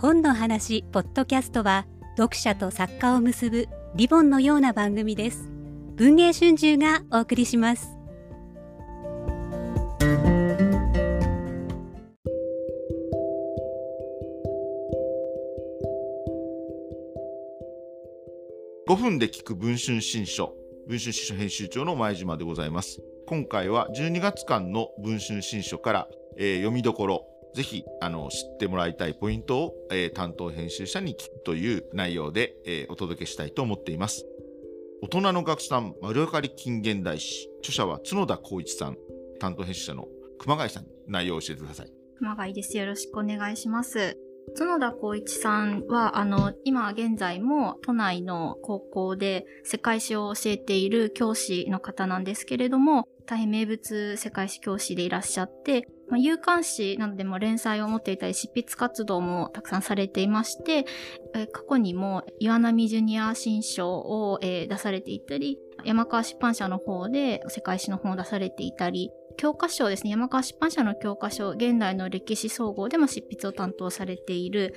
本の話ポッドキャストは読者と作家を結ぶリボンのような番組です。文藝春秋がお送りします。5分で聞く文春新書。文春新書編集長の前島でございます。今回は12月間の文春新書から、えー、読みどころぜひあの知ってもらいたいポイントを、えー、担当編集者に聞くという内容で、えー、お届けしたいと思っています。大人の学さん丸分かり近現代史著者は角田光一さん担当編集者の熊谷さん内容を教えてください。熊谷です。よろしくお願いします。角田光一さんは、あの、今現在も都内の高校で世界史を教えている教師の方なんですけれども、大変名物世界史教師でいらっしゃって、まあ、有刊誌などでも連載を持っていたり、執筆活動もたくさんされていまして、え過去にも岩波ジュニア新書を、え、出されていたり、山川出版社の方で世界史の本を出されていたり、教科書ですね、山川出版社の教科書、現代の歴史総合でも執筆を担当されている、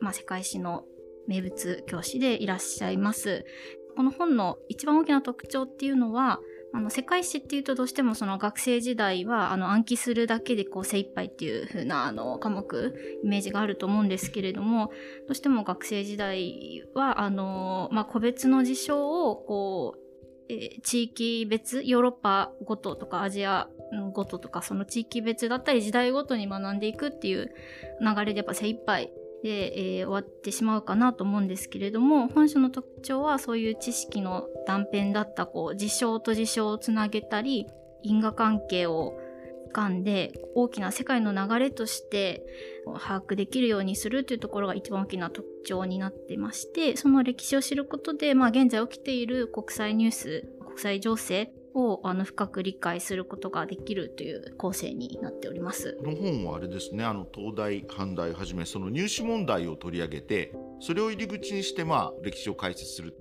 まあ、世界史の名物教師でいらっしゃいます。この本の一番大きな特徴っていうのは、あの世界史っていうとどうしてもその学生時代はあの暗記するだけでこう精一杯っていう風なあな科目イメージがあると思うんですけれどもどうしても学生時代はあの、まあ、個別の事象をこうえ地域別ヨーロッパごととかアジアごととかその地域別だったり時代ごとに学んでいくっていう流れでやっぱ精一杯で、えー、終わってしまうかなと思うんですけれども本書の特徴はそういう知識の断片だったこう事象と事象をつなげたり因果関係を掴んで大きな世界の流れとして把握できるようにするというところが一番大きな特徴になってましてその歴史を知ることで、まあ、現在起きている国際ニュース国際情勢をあの深く理解することができるという構成になっております。この本はあれですねあの東大阪大はじめその入試問題を取り上げてそれを入り口にしてまあ歴史を解説する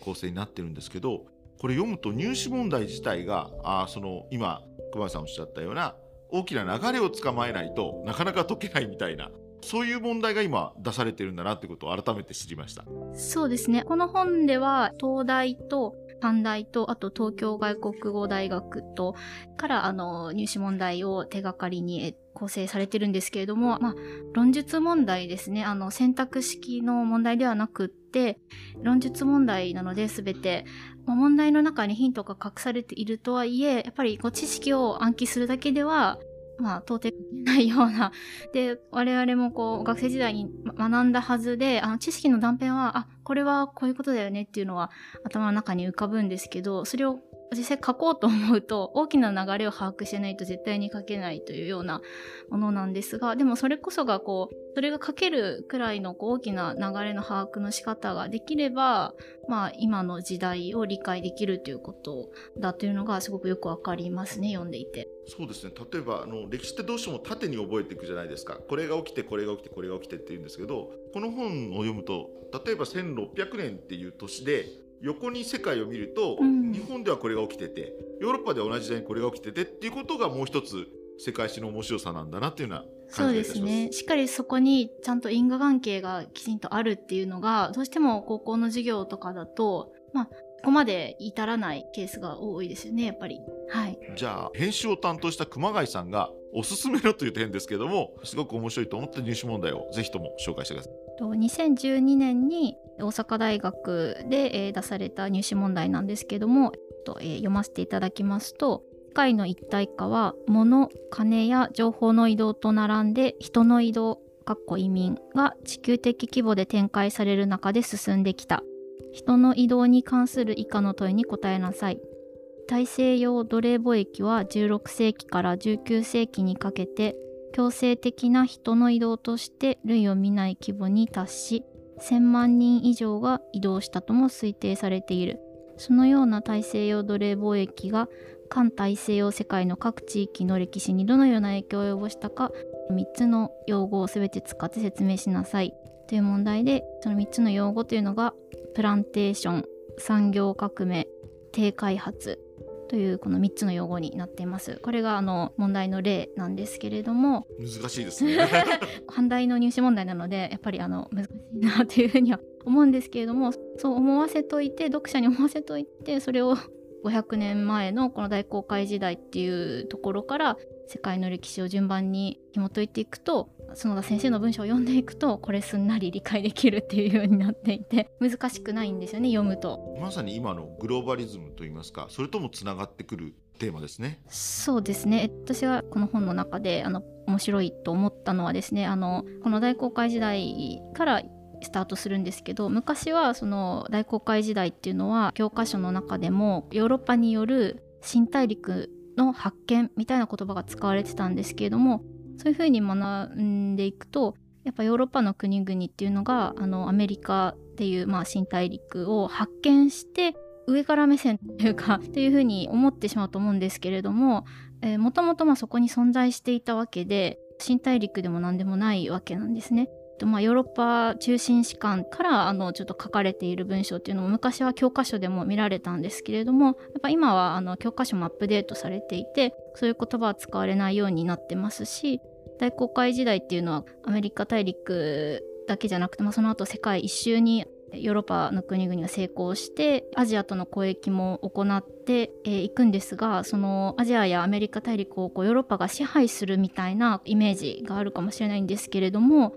構成になってるんですけどこれ読むと入試問題自体があその今熊谷さんおっしゃったような大きな流れを捕まえないとなかなか解けないみたいなそういう問題が今出されてるんだなってことを改めて知りました。そうですね。この本では東大と短大と、あと東京外国語大学と、からあの入試問題を手がかりに構成されてるんですけれども、まあ、論述問題ですね。あの、選択式の問題ではなくって、論述問題なので全て、まあ、問題の中にヒントが隠されているとはいえ、やっぱりこう知識を暗記するだけでは、まあ、到底ないような。で、我々もこう、学生時代に学んだはずで、あの、知識の断片は、あ、これはこういうことだよねっていうのは頭の中に浮かぶんですけど、それを実際書こうと思うと 大きな流れを把握してないと絶対に書けないというようなものなんですがでもそれこそがこうそれが書けるくらいのこう大きな流れの把握の仕方ができればまあ今の時代を理解できるということだというのがすごくよくわかりますね読んでいて。そうですね例えばあの歴史ってどうしても縦に覚えていくじゃないですかこれが起きてこれが起きてこれが起きてっていうんですけどこの本を読むと例えば1600年っていう年で横に世界を見ると、うん、日本ではこれが起きててヨーロッパでは同じ時代にこれが起きててっていうことがもう一つ世界史の面白さなんだなっていうようなそうですね。しっかりそこにちゃんと因果関係がきちんとあるっていうのが、どうしても高校の授業とかだと、まあ、ここまで至らないケースが多いですよね、やっぱり。はい。じゃあ、編集を担当した熊谷さんがおすすめのという点ですけども、すごく面白いと思った入試問題をぜひとも紹介してください。2012年に大阪大学で、出された入試問題なんですけども、読ませていただきますと世界の一体化は物金や情報の移動と並んで人の移動かっこ移民が地球的規模で展開される中で進んできた。人の移動に関する以下の問いに答えなさい。大西洋奴隷貿易は16世紀から19世紀にかけて強制的な人の移動として類を見ない規模に達し1000万人以上が移動したとも推定されている。そのような大西洋奴隷貿易が環大西洋世界の各地域の歴史にどのような影響を及ぼしたか3つの用語を全て使って説明しなさい。という問題でその3つの用語というのがプランテーション産業革命低開発。というこの3つの用語になっています。これがあの問題の例なんですけれども難しいですね 反対の入試問題なのでやっぱりあの難しいなというふうには思うんですけれどもそう思わせといて読者に思わせといてそれを500年前のこの大航海時代っていうところから世界の歴史を順番に紐解いていくと園田先生の文章を読んでいくとこれすんなり理解できるっていうようになっていて難しくないんですよね読むと。まさに今のグローバリズムといいますかそれともつながってくるテーマですね。そうですね。私がこの本の中であの面白いと思ったのはですねあのこの大航海時代からスタートするんですけど昔はその大航海時代っていうのは教科書の中でもヨーロッパによる新大陸の発見みたいな言葉が使われてたんですけれどもそういうふうに学んでいくとやっぱヨーロッパの国々っていうのがあのアメリカっていう、まあ、新大陸を発見して上から目線というか というふうに思ってしまうと思うんですけれどももともとまあそこに存在していたわけで新大陸でも何でもないわけなんですね。まあ、ヨーロッパ中心史観からあのちょっと書かれている文章っていうのも昔は教科書でも見られたんですけれどもやっぱ今はあの教科書もアップデートされていてそういう言葉は使われないようになってますし大航海時代っていうのはアメリカ大陸だけじゃなくて、まあ、その後世界一周にヨーロッパの国々が成功してアジアとの交易も行ってい、えー、くんですがそのアジアやアメリカ大陸をこうヨーロッパが支配するみたいなイメージがあるかもしれないんですけれども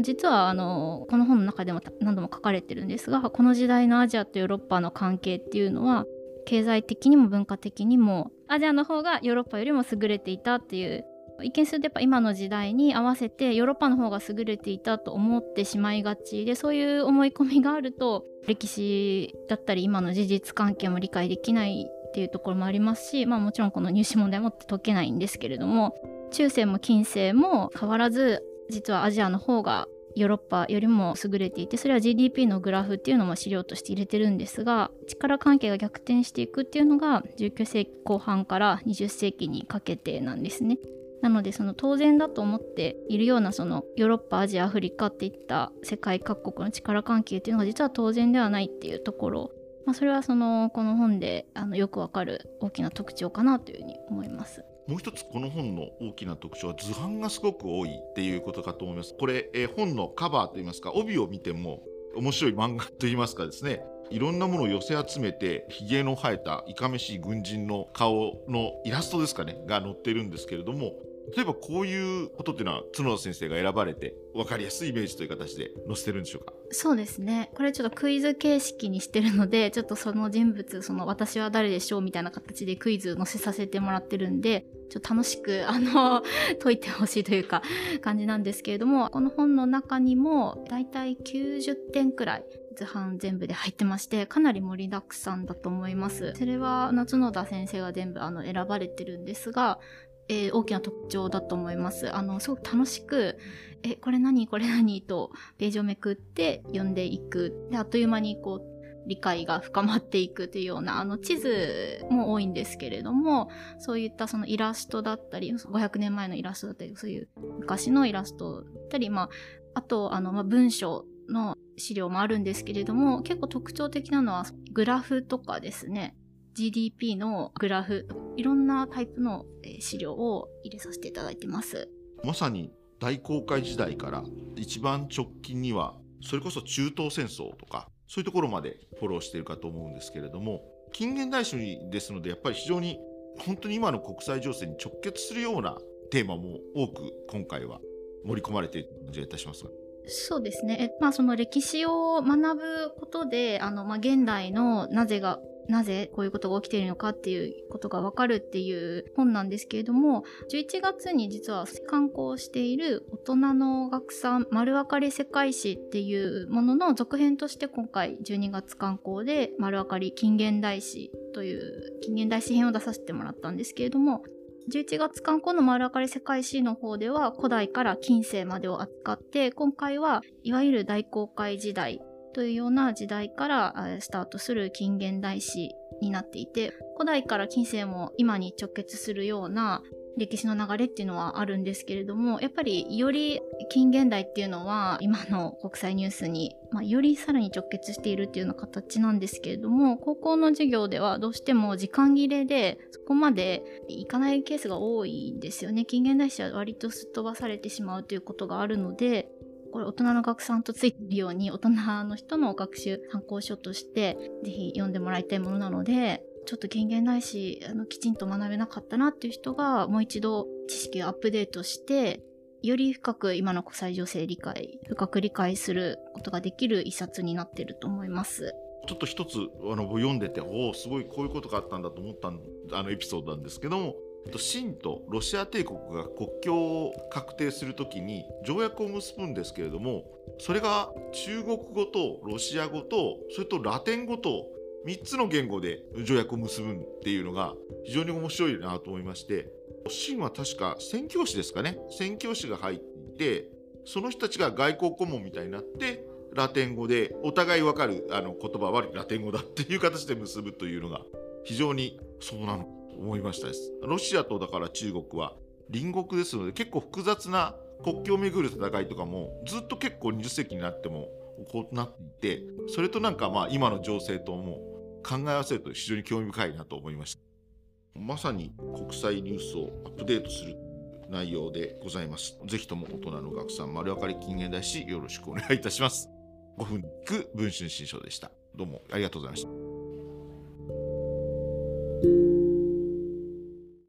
実はあのこの本の中でも何度も書かれてるんですがこの時代のアジアとヨーロッパの関係っていうのは経済的にも文化的にもアジアの方がヨーロッパよりも優れていたっていう一見するとやっぱ今の時代に合わせてヨーロッパの方が優れていたと思ってしまいがちでそういう思い込みがあると歴史だったり今の事実関係も理解できないっていうところもありますし、まあ、もちろんこの入試問題も解けないんですけれども中世も近世も変わらず実はアジアの方がヨーロッパよりも優れていてそれは GDP のグラフっていうのも資料として入れてるんですが力関係が逆転していくっていうのが19世紀後半から20世紀にかけてなんですね。なのでその当然だと思っているようなそのヨーロッパアジアアフリカっていった世界各国の力関係っていうのが実は当然ではないっていうところ、まあ、それはそのこの本であのよくわかる大きな特徴かなというふうに思います。もう一つこの本の大きな特徴は図版がすごく多いっていうことかと思います。これ、えー、本のカバーといいますか帯を見ても面白い漫画といいますかですねいろんなものを寄せ集めてひげの生えたいかめしい軍人の顔のイラストですかねが載ってるんですけれども例えばこういうことっていうのは角田先生が選ばれて分かりやすいイメージという形で載せてるんでしょうか？そうですね。これちょっとクイズ形式にしてるのでちょっとその人物その私は誰でしょうみたいな形でクイズ載せさせてもらってるんでちょっと楽しく あの解いてほしいというか感じなんですけれどもこの本の中にもだいたい90点くらい図版全部で入ってましてかなり盛りだくさんだと思います。それは夏野田先生が全部あの選ばれてるんですがえー、大きな特徴だと思います。あの、すごく楽しく、え、これ何？これ何？とページをめくって読んでいく。で、あっという間にこう、理解が深まっていくというような、あの、地図も多いんですけれども、そういったそのイラストだったり、500年前のイラストだったり、そういう昔のイラストだったり、まあ、あと、あの、まあ、文章の資料もあるんですけれども、結構特徴的なのは、グラフとかですね。GDP のグラフいろんなタイプの資料を入れさせていただいてますまさに大航海時代から一番直近にはそれこそ中東戦争とかそういうところまでフォローしているかと思うんですけれども近現代史ですのでやっぱり非常に本当に今の国際情勢に直結するようなテーマも多く今回は盛り込まれている感じがいたしますが。そうですね。えまあ、その歴史を学ぶことで、あの、まあ、現代のなぜがなぜこういうことが起きているのかっていうことがわかるっていう本なんですけれども11月に実は刊行している大人の学産丸分かり世界史っていうものの続編として今回12月刊行で丸分かり近現代史という近現代史編を出させてもらったんですけれども11月刊行の丸分かり世界史の方では古代から近世までを扱って今回はいわゆる大航海時代というような時代からスタートする近現代史になっていて古代から近世も今に直結するような歴史の流れっていうのはあるんですけれども、やっぱりより近現代っていうのは今の国際ニュースに、まあ、よりさらに直結しているっていうような形なんですけれども、高校の授業ではどうしても時間切れでそこまでいかないケースが多いんですよね。近現代史は割とすっ飛ばされてしまうということがあるので、これ大人の学さんとついてるように大人の人の学習参考書としてぜひ読んでもらいたいものなのでちょっと権限ないしあのきちんと学べなかったなっていう人がもう一度知識をアップデートしてより深く今の国際情勢理解深く理解することができる一冊になってると思います。ちょっと一つあの読んでておおすごいこういうことがあったんだと思ったあのエピソードなんですけども清とロシア帝国が国境を確定するときに条約を結ぶんですけれどもそれが中国語とロシア語とそれとラテン語と3つの言語で条約を結ぶっていうのが非常に面白いなと思いまして清は確か宣教師ですかね？宣教師が入ってその人たちが外交顧問みたいになってラテン語でお互い分かるあの言葉はラテン語だっていう形で結ぶというのが非常にそうなの思いましたです。ロシアとだから中国は隣国ですので結構複雑な国境をめぐる戦いとかもずっと結構20世紀になってもこうなっていてそれとなんかまあ今の情勢とも考え合わせると非常に興味深いなと思いました。まさに国際ニュースをアップデートする内容でございます。ぜひとも大人の学さん丸分かり近現代史よろしくお願いいたします。5分く文春新書でした。どうもありがとうございました。